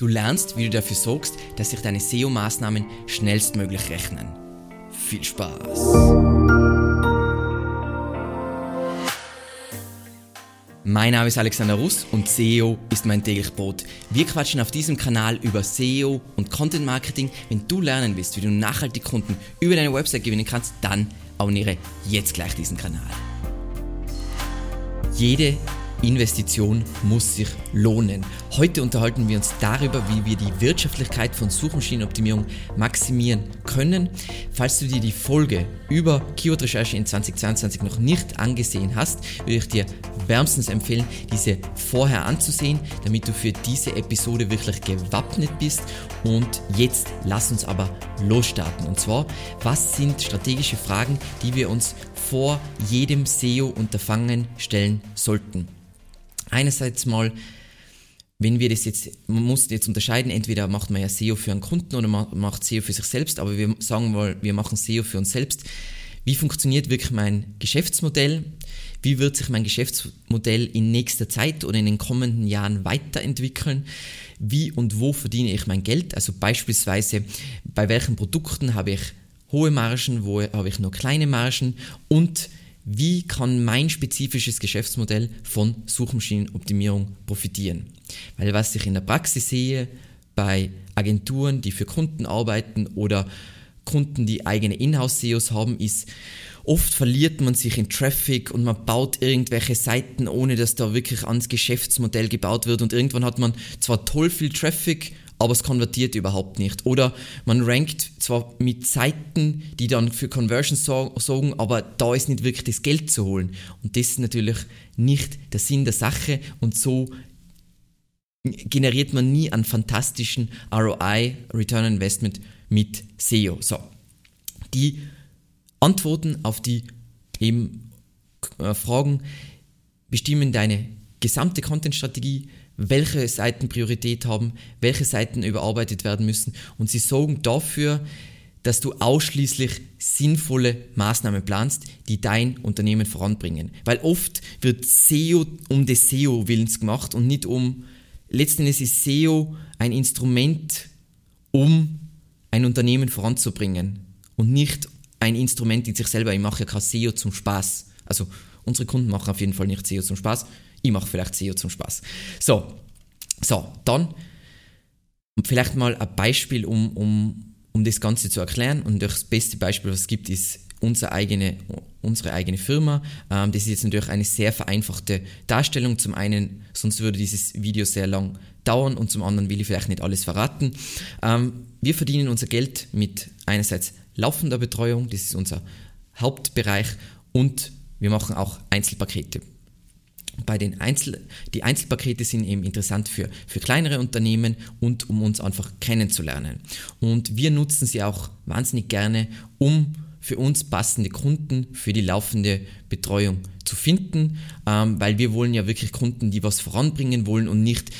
Du lernst, wie du dafür sorgst, dass sich deine SEO-Maßnahmen schnellstmöglich rechnen. Viel Spaß! Mein Name ist Alexander Russ und SEO ist mein täglich Brot. Wir quatschen auf diesem Kanal über SEO und Content Marketing. Wenn du lernen willst, wie du nachhaltig Kunden über deine Website gewinnen kannst, dann abonniere jetzt gleich diesen Kanal. Jede Investition muss sich lohnen. Heute unterhalten wir uns darüber, wie wir die Wirtschaftlichkeit von Suchmaschinenoptimierung maximieren können. Falls du dir die Folge über Keyword-Recherche in 2022 noch nicht angesehen hast, würde ich dir wärmstens empfehlen, diese vorher anzusehen, damit du für diese Episode wirklich gewappnet bist. Und jetzt lass uns aber losstarten. Und zwar, was sind strategische Fragen, die wir uns vor jedem SEO-Unterfangen stellen sollten? Einerseits mal, wenn wir das jetzt, man muss jetzt unterscheiden, entweder macht man ja SEO für einen Kunden oder man macht SEO für sich selbst, aber wir sagen mal, wir machen SEO für uns selbst. Wie funktioniert wirklich mein Geschäftsmodell? Wie wird sich mein Geschäftsmodell in nächster Zeit oder in den kommenden Jahren weiterentwickeln? Wie und wo verdiene ich mein Geld? Also beispielsweise, bei welchen Produkten habe ich hohe Margen, wo habe ich nur kleine Margen und wie kann mein spezifisches Geschäftsmodell von Suchmaschinenoptimierung profitieren. Weil was ich in der Praxis sehe, bei Agenturen, die für Kunden arbeiten oder Kunden, die eigene Inhouse-SEOs haben, ist, oft verliert man sich in Traffic und man baut irgendwelche Seiten, ohne dass da wirklich ans Geschäftsmodell gebaut wird und irgendwann hat man zwar toll viel Traffic, aber es konvertiert überhaupt nicht. Oder man rankt zwar mit Seiten, die dann für Conversions sorgen, aber da ist nicht wirklich das Geld zu holen. Und das ist natürlich nicht der Sinn der Sache und so generiert man nie einen fantastischen ROI, Return on Investment mit SEO. So. Die Antworten auf die eben äh, Fragen bestimmen deine gesamte Content-Strategie, welche Seiten Priorität haben, welche Seiten überarbeitet werden müssen und sie sorgen dafür, dass du ausschließlich sinnvolle Maßnahmen planst, die dein Unternehmen voranbringen. Weil oft wird SEO um des SEO-Willens gemacht und nicht um, letztendlich ist SEO ein Instrument, um ein Unternehmen voranzubringen und nicht ein Instrument in sich selber. Ich mache ja kein SEO zum Spaß. Also unsere Kunden machen auf jeden Fall nicht SEO zum Spaß. Ich mache vielleicht SEO zum Spaß. So, so, dann vielleicht mal ein Beispiel, um, um, um das Ganze zu erklären. Und das beste Beispiel, was es gibt, ist unsere eigene, unsere eigene Firma. Ähm, das ist jetzt natürlich eine sehr vereinfachte Darstellung. Zum einen, sonst würde dieses Video sehr lang dauern und zum anderen will ich vielleicht nicht alles verraten. Ähm, wir verdienen unser Geld mit einerseits laufender Betreuung, das ist unser Hauptbereich und wir machen auch Einzelpakete bei den Einzel die Einzelpakete sind eben interessant für, für kleinere Unternehmen und um uns einfach kennenzulernen. Und wir nutzen sie auch wahnsinnig gerne, um für uns passende Kunden für die laufende Betreuung zu finden, ähm, weil wir wollen ja wirklich Kunden, die was voranbringen wollen und nicht,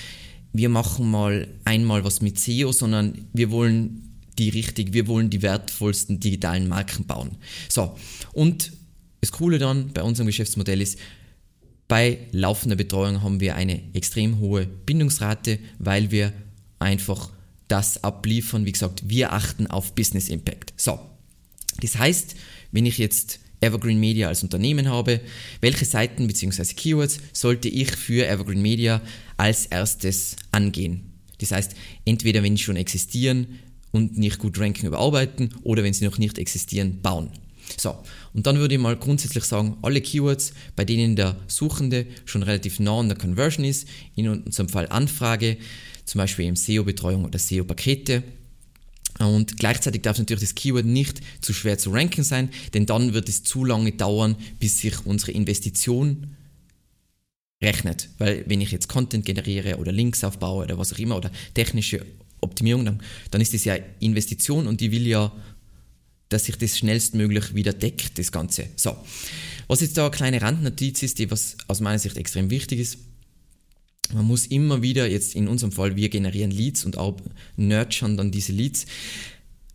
wir machen mal einmal was mit SEO, sondern wir wollen die richtig, wir wollen die wertvollsten digitalen Marken bauen. So, und das Coole dann bei unserem Geschäftsmodell ist, bei laufender Betreuung haben wir eine extrem hohe Bindungsrate, weil wir einfach das abliefern. Wie gesagt, wir achten auf Business Impact. So, das heißt, wenn ich jetzt Evergreen Media als Unternehmen habe, welche Seiten bzw. Keywords sollte ich für Evergreen Media als erstes angehen? Das heißt, entweder wenn sie schon existieren und nicht gut ranken, überarbeiten oder wenn sie noch nicht existieren, bauen. So, und dann würde ich mal grundsätzlich sagen, alle Keywords, bei denen der Suchende schon relativ nah an der Conversion ist, in unserem Fall Anfrage, zum Beispiel eben SEO-Betreuung oder SEO-Pakete. Und gleichzeitig darf natürlich das Keyword nicht zu schwer zu ranken sein, denn dann wird es zu lange dauern, bis sich unsere Investition rechnet. Weil wenn ich jetzt Content generiere oder Links aufbaue oder was auch immer oder technische Optimierung, dann, dann ist das ja Investition und die will ja dass sich das schnellstmöglich wieder deckt, das Ganze. So. Was jetzt da eine kleine Randnotiz ist, die was aus meiner Sicht extrem wichtig ist, man muss immer wieder, jetzt in unserem Fall, wir generieren Leads und auch nurturen dann diese Leads.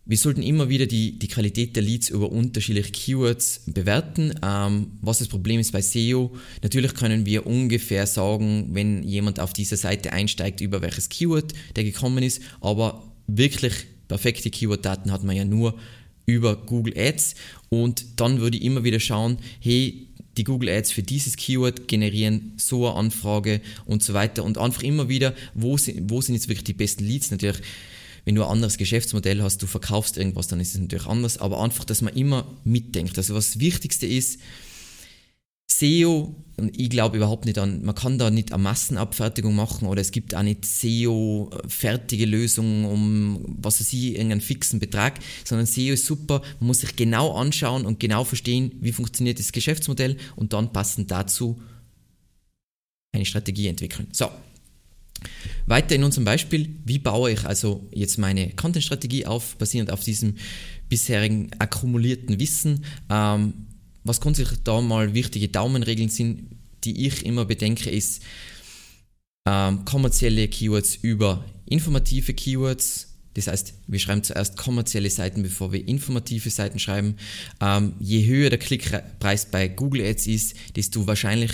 wir sollten immer wieder die, die Qualität der Leads über unterschiedliche Keywords bewerten. Ähm, was das Problem ist bei SEO, natürlich können wir ungefähr sagen, wenn jemand auf dieser Seite einsteigt, über welches Keyword der gekommen ist, aber wirklich perfekte Keyword-Daten hat man ja nur über Google Ads und dann würde ich immer wieder schauen, hey, die Google Ads für dieses Keyword generieren so eine Anfrage und so weiter und einfach immer wieder, wo sind, wo sind jetzt wirklich die besten Leads? Natürlich wenn du ein anderes Geschäftsmodell hast, du verkaufst irgendwas, dann ist es natürlich anders, aber einfach, dass man immer mitdenkt. Also was das Wichtigste ist, SEO, ich glaube überhaupt nicht an, man kann da nicht eine Massenabfertigung machen oder es gibt auch nicht SEO-fertige Lösungen um, was weiß ich, irgendeinen fixen Betrag, sondern SEO ist super, man muss sich genau anschauen und genau verstehen, wie funktioniert das Geschäftsmodell und dann passend dazu eine Strategie entwickeln. So, weiter in unserem Beispiel, wie baue ich also jetzt meine Content-Strategie auf, basierend auf diesem bisherigen akkumulierten Wissen. Ähm, was grundsätzlich da mal wichtige Daumenregeln sind, die ich immer bedenke, ist ähm, kommerzielle Keywords über informative Keywords. Das heißt, wir schreiben zuerst kommerzielle Seiten, bevor wir informative Seiten schreiben. Ähm, je höher der Klickpreis bei Google Ads ist, desto wahrscheinlich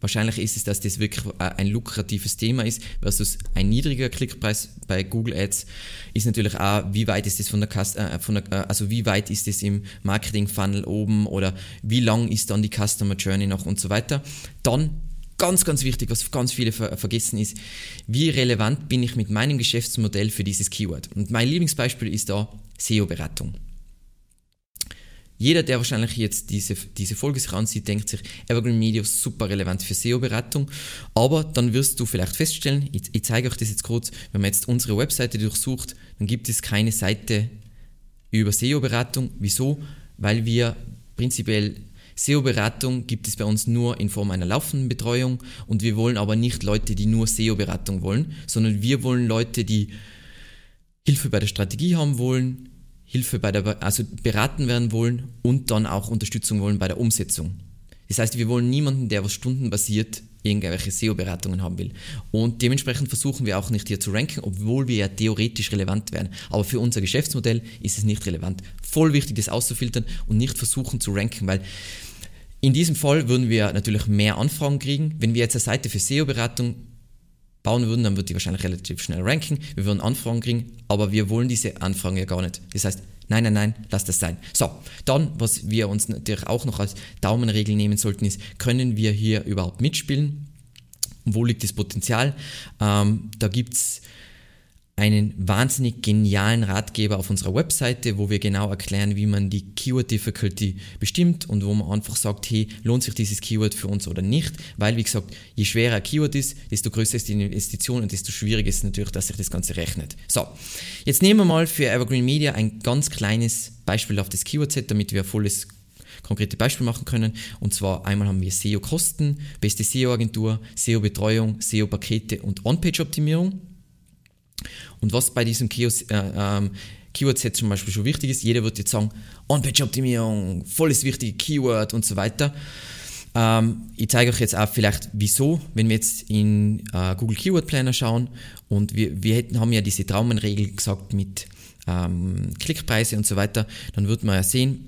Wahrscheinlich ist es, dass das wirklich ein lukratives Thema ist, versus ein niedriger Klickpreis bei Google Ads ist natürlich auch, wie weit ist das von der, äh, von der äh, also wie weit ist das im Marketing Funnel oben oder wie lang ist dann die Customer Journey noch und so weiter. Dann ganz, ganz wichtig, was ganz viele ver vergessen ist, wie relevant bin ich mit meinem Geschäftsmodell für dieses Keyword. Und mein Lieblingsbeispiel ist da SEO-Beratung. Jeder, der wahrscheinlich jetzt diese, diese Folge sich ansieht, denkt sich, Evergreen Media ist super relevant für SEO-Beratung. Aber dann wirst du vielleicht feststellen, ich, ich zeige euch das jetzt kurz, wenn man jetzt unsere Webseite durchsucht, dann gibt es keine Seite über SEO-Beratung. Wieso? Weil wir prinzipiell SEO-Beratung gibt es bei uns nur in Form einer laufenden Betreuung und wir wollen aber nicht Leute, die nur SEO-Beratung wollen, sondern wir wollen Leute, die Hilfe bei der Strategie haben wollen, Hilfe bei der, also beraten werden wollen und dann auch Unterstützung wollen bei der Umsetzung. Das heißt, wir wollen niemanden, der was stundenbasiert irgendwelche SEO-Beratungen haben will. Und dementsprechend versuchen wir auch nicht hier zu ranken, obwohl wir ja theoretisch relevant wären. Aber für unser Geschäftsmodell ist es nicht relevant. Voll wichtig, das auszufiltern und nicht versuchen zu ranken, weil in diesem Fall würden wir natürlich mehr Anfragen kriegen. Wenn wir jetzt eine Seite für SEO-Beratung bauen würden, dann wird die wahrscheinlich relativ schnell ranken. Wir würden Anfragen kriegen, aber wir wollen diese Anfragen ja gar nicht. Das heißt, nein, nein, nein, lass das sein. So, dann, was wir uns natürlich auch noch als Daumenregel nehmen sollten, ist, können wir hier überhaupt mitspielen? Wo liegt das Potenzial? Ähm, da gibt es einen wahnsinnig genialen Ratgeber auf unserer Webseite, wo wir genau erklären, wie man die Keyword Difficulty bestimmt und wo man einfach sagt, hey, lohnt sich dieses Keyword für uns oder nicht, weil wie gesagt, je schwerer ein Keyword ist, desto größer ist die Investition und desto schwieriger ist natürlich, dass sich das Ganze rechnet. So, jetzt nehmen wir mal für Evergreen Media ein ganz kleines Beispiel auf das Keyword-Set, damit wir ein volles konkrete Beispiel machen können. Und zwar einmal haben wir SEO-Kosten, beste SEO-Agentur, SEO-Betreuung, SEO-Pakete und On-Page-Optimierung. Und was bei diesem Kiosk, äh, ähm, Keyword-Set zum Beispiel schon wichtig ist, jeder wird jetzt sagen, On-Page-Optimierung, volles wichtige Keyword und so weiter. Ähm, ich zeige euch jetzt auch vielleicht, wieso, wenn wir jetzt in äh, Google Keyword Planner schauen und wir, wir hätten, haben ja diese Traumenregel gesagt mit ähm, Klickpreise und so weiter, dann wird man ja sehen,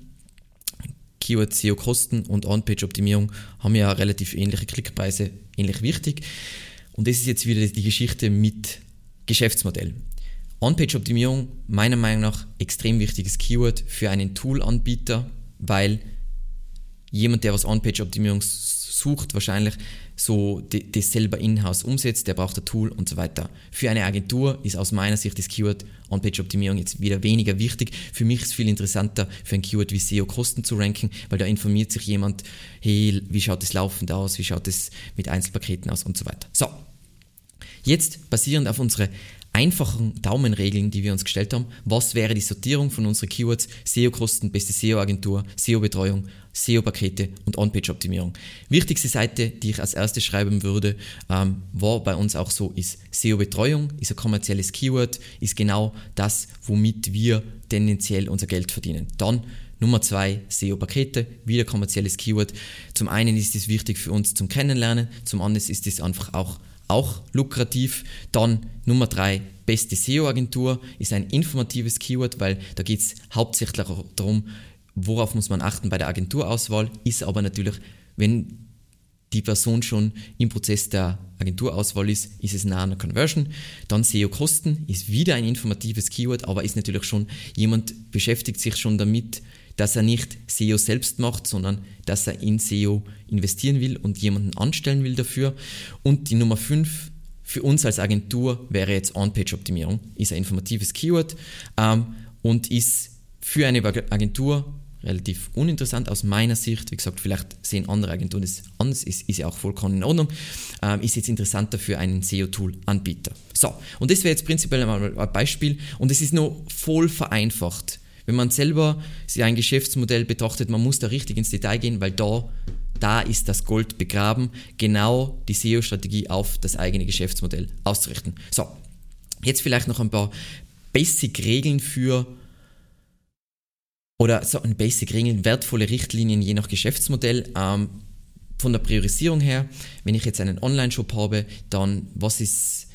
Keyword SEO Kosten und On-Page Optimierung haben ja relativ ähnliche Klickpreise, ähnlich wichtig. Und das ist jetzt wieder die Geschichte mit Geschäftsmodell. On-Page-Optimierung, meiner Meinung nach, extrem wichtiges Keyword für einen Tool-Anbieter, weil jemand, der was On-Page-Optimierung sucht, wahrscheinlich so das selber in-house umsetzt, der braucht ein Tool und so weiter. Für eine Agentur ist aus meiner Sicht das Keyword On-Page-Optimierung jetzt wieder weniger wichtig. Für mich ist es viel interessanter, für ein Keyword wie SEO-Kosten zu ranken, weil da informiert sich jemand, hey, wie schaut das laufend aus, wie schaut das mit Einzelpaketen aus und so weiter. So, Jetzt, basierend auf unsere einfachen Daumenregeln, die wir uns gestellt haben, was wäre die Sortierung von unseren Keywords, SEO-Kosten, beste SEO-Agentur, SEO-Betreuung, SEO-Pakete und On-Page-Optimierung. Wichtigste Seite, die ich als erstes schreiben würde, ähm, war bei uns auch so, ist SEO-Betreuung, ist ein kommerzielles Keyword, ist genau das, womit wir tendenziell unser Geld verdienen. Dann Nummer zwei, SEO-Pakete, wieder kommerzielles Keyword. Zum einen ist es wichtig für uns zum Kennenlernen, zum anderen ist es einfach auch auch lukrativ. Dann Nummer drei, beste SEO-Agentur ist ein informatives Keyword, weil da geht es hauptsächlich darum, worauf muss man achten bei der Agenturauswahl, ist aber natürlich, wenn die Person schon im Prozess der Agenturauswahl ist, ist es nah an der Conversion. Dann SEO-Kosten ist wieder ein informatives Keyword, aber ist natürlich schon, jemand beschäftigt sich schon damit, dass er nicht SEO selbst macht, sondern dass er in SEO investieren will und jemanden anstellen will dafür. Und die Nummer 5 für uns als Agentur wäre jetzt On-Page-Optimierung, ist ein informatives Keyword ähm, und ist für eine Agentur relativ uninteressant aus meiner Sicht. Wie gesagt, vielleicht sehen andere Agenturen das anders, ist, ist ja auch vollkommen in Ordnung. Ähm, ist jetzt interessanter für einen SEO-Tool-Anbieter. So, und das wäre jetzt prinzipiell mal ein Beispiel und es ist nur voll vereinfacht. Wenn man selber ein Geschäftsmodell betrachtet, man muss da richtig ins Detail gehen, weil da, da ist das Gold begraben, genau die SEO-Strategie auf das eigene Geschäftsmodell auszurichten. So, jetzt vielleicht noch ein paar Basic-Regeln für oder so ein Basic-Regeln, wertvolle Richtlinien je nach Geschäftsmodell. Ähm, von der Priorisierung her, wenn ich jetzt einen Online-Shop habe, dann was ist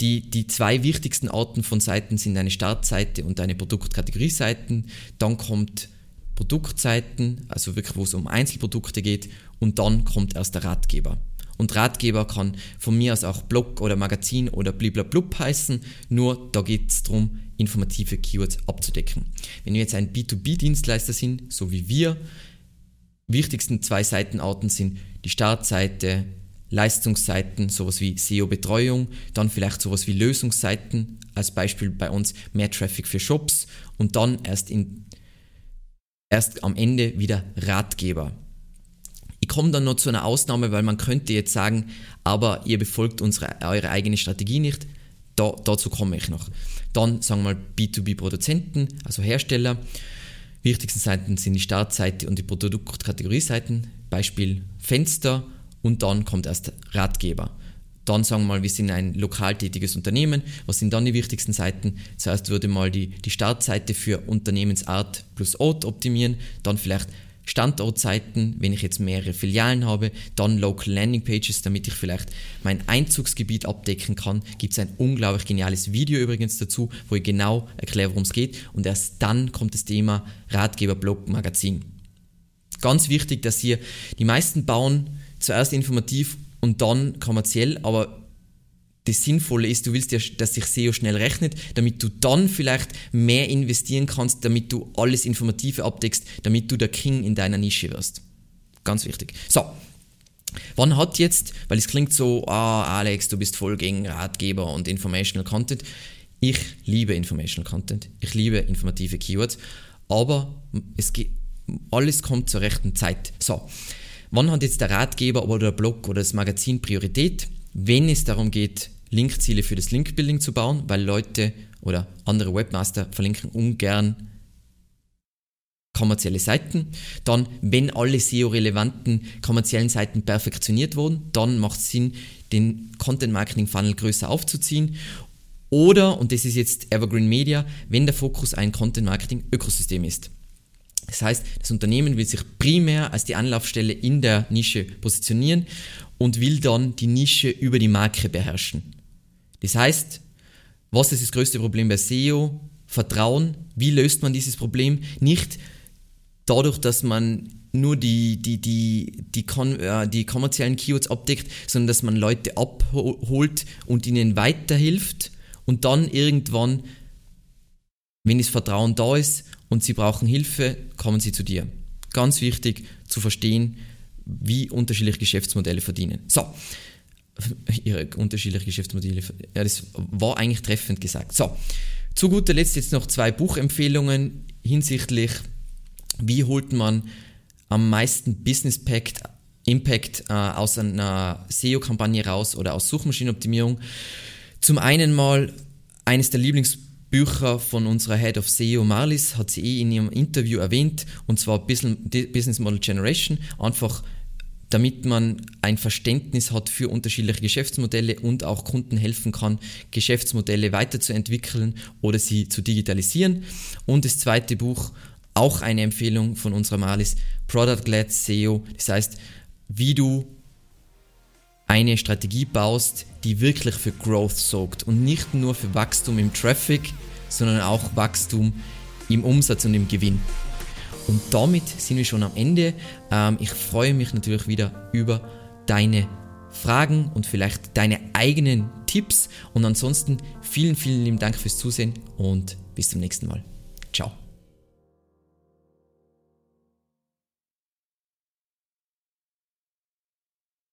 die, die zwei wichtigsten Arten von Seiten sind eine Startseite und eine Produktkategorieseiten. Dann kommt Produktseiten, also wirklich, wo es um Einzelprodukte geht. Und dann kommt erst der Ratgeber. Und Ratgeber kann von mir aus auch Blog oder Magazin oder bliblablub heißen, nur da geht es darum, informative Keywords abzudecken. Wenn wir jetzt ein B2B-Dienstleister sind, so wie wir, wichtigsten zwei Seitenarten sind die Startseite, Leistungsseiten, sowas wie SEO-Betreuung, dann vielleicht sowas wie Lösungsseiten, als Beispiel bei uns mehr Traffic für Shops und dann erst, in, erst am Ende wieder Ratgeber. Ich komme dann noch zu einer Ausnahme, weil man könnte jetzt sagen, aber ihr befolgt unsere, eure eigene Strategie nicht. Da, dazu komme ich noch. Dann sagen wir mal B2B-Produzenten, also Hersteller. Wichtigsten Seiten sind die Startseite und die Produktkategorieseiten, Beispiel Fenster und dann kommt erst Ratgeber. Dann sagen wir mal, wir sind ein lokal tätiges Unternehmen. Was sind dann die wichtigsten Seiten? Zuerst würde mal die, die Startseite für Unternehmensart plus Ort optimieren, dann vielleicht Standortseiten, wenn ich jetzt mehrere Filialen habe, dann Local Landing Pages, damit ich vielleicht mein Einzugsgebiet abdecken kann. Gibt es ein unglaublich geniales Video übrigens dazu, wo ich genau erkläre, worum es geht. Und erst dann kommt das Thema Ratgeber, Blog, Magazin. Ganz wichtig, dass ihr die meisten bauen zuerst informativ und dann kommerziell, aber das Sinnvolle ist, du willst ja, dass sich SEO schnell rechnet, damit du dann vielleicht mehr investieren kannst, damit du alles Informative abdeckst, damit du der King in deiner Nische wirst. Ganz wichtig. So. Wann hat jetzt, weil es klingt so, ah, Alex, du bist voll gegen Ratgeber und Informational Content. Ich liebe Informational Content. Ich liebe informative Keywords. Aber es geht, alles kommt zur rechten Zeit. So. Wann hat jetzt der Ratgeber oder der Blog oder das Magazin Priorität? Wenn es darum geht, Linkziele für das Linkbuilding zu bauen, weil Leute oder andere Webmaster verlinken ungern kommerzielle Seiten. Dann, wenn alle SEO-relevanten kommerziellen Seiten perfektioniert wurden, dann macht es Sinn, den Content-Marketing-Funnel größer aufzuziehen. Oder, und das ist jetzt Evergreen Media, wenn der Fokus ein Content-Marketing-Ökosystem ist. Das heißt, das Unternehmen will sich primär als die Anlaufstelle in der Nische positionieren und will dann die Nische über die Marke beherrschen. Das heißt, was ist das größte Problem bei SEO? Vertrauen. Wie löst man dieses Problem? Nicht dadurch, dass man nur die, die, die, die, äh, die kommerziellen Keywords abdeckt, sondern dass man Leute abholt und ihnen weiterhilft und dann irgendwann, wenn das Vertrauen da ist, und sie brauchen Hilfe, kommen sie zu dir. Ganz wichtig zu verstehen, wie unterschiedliche Geschäftsmodelle verdienen. So, ihre unterschiedlichen Geschäftsmodelle. Ja, das war eigentlich treffend gesagt. So, zu guter Letzt jetzt noch zwei Buchempfehlungen hinsichtlich, wie holt man am meisten Business Impact, Impact äh, aus einer SEO-Kampagne raus oder aus Suchmaschinenoptimierung. Zum einen mal eines der Lieblings Bücher von unserer Head of SEO Marlis hat sie eh in ihrem Interview erwähnt, und zwar Business Model Generation, einfach damit man ein Verständnis hat für unterschiedliche Geschäftsmodelle und auch Kunden helfen kann, Geschäftsmodelle weiterzuentwickeln oder sie zu digitalisieren. Und das zweite Buch, auch eine Empfehlung von unserer Malis, Product-Led SEO, das heißt, wie du eine Strategie baust, die wirklich für Growth sorgt und nicht nur für Wachstum im Traffic, sondern auch Wachstum im Umsatz und im Gewinn. Und damit sind wir schon am Ende. Ähm, ich freue mich natürlich wieder über deine Fragen und vielleicht deine eigenen Tipps. Und ansonsten vielen, vielen lieben Dank fürs Zusehen und bis zum nächsten Mal. Ciao.